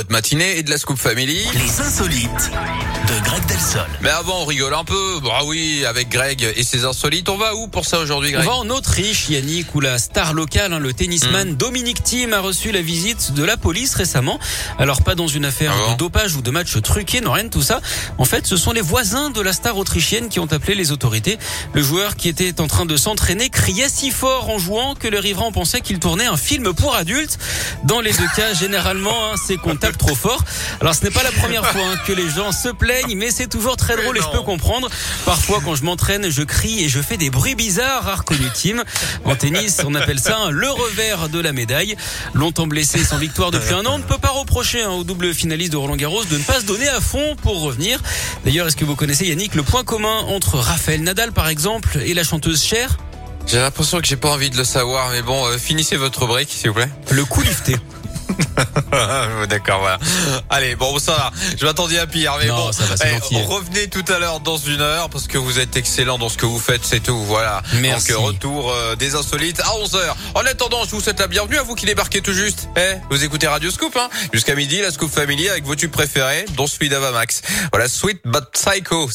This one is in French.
votre matinée et de la Scoop Family. Les insolites de Greg Delsol. Mais avant, on rigole un peu. Bah oui, avec Greg et ses insolites. On va où pour ça aujourd'hui, On Greg va en Autriche, Yannick, où la star locale, hein, le tennisman Hmm. Dominique Thiem, a reçu la visite de la police récemment. Alors pas dans une affaire Ah bon? de dopage ou de match truqué, non rien de tout ça. En fait, ce sont les voisins de la star autrichienne qui ont appelé les autorités. Le joueur qui était en train de s'entraîner criait si fort en jouant que le riverain pensait qu'il tournait un film pour adultes. Dans les deux cas, généralement, hein, c'est qu'on tape trop fort. Alors ce n'est pas la première fois hein, que les gens se plaignent, mais c'est toujours très drôle et je peux comprendre. Parfois, quand je m'entraîne, je crie et je fais des bruits bizarres, a reconnu Tim. En tennis, on appelle ça hein, le revers de la médaille. Longtemps blessé, sans victoire depuis un an, on ne peut pas reprocher hein, au double finaliste de Roland Garros de ne pas se donner à fond pour revenir. D'ailleurs, est-ce que vous connaissez Yannick le point commun entre Raphaël Nadal, par exemple, et la chanteuse Cher? J'ai l'impression que j'ai pas envie de le savoir, mais bon, euh, finissez votre break, s'il vous plaît. Le coup lifté. D'accord, voilà. Allez, bon, ça va. Je m'attendais à pire, mais Non, bon. ça va, Eh, gentil. revenez tout à l'heure dans une heure parce que vous êtes excellent dans ce que vous faites, c'est tout. Voilà. Merci. Donc, euh, retour euh, des insolites à 11h. En attendant, je vous souhaite la bienvenue à vous qui débarquez tout juste. Eh, vous écoutez Radio Scoop, hein. Jusqu'à midi, la Scoop Family avec vos tubes préférés, dont celui d'Avamax. Voilà, Sweet But Psycho.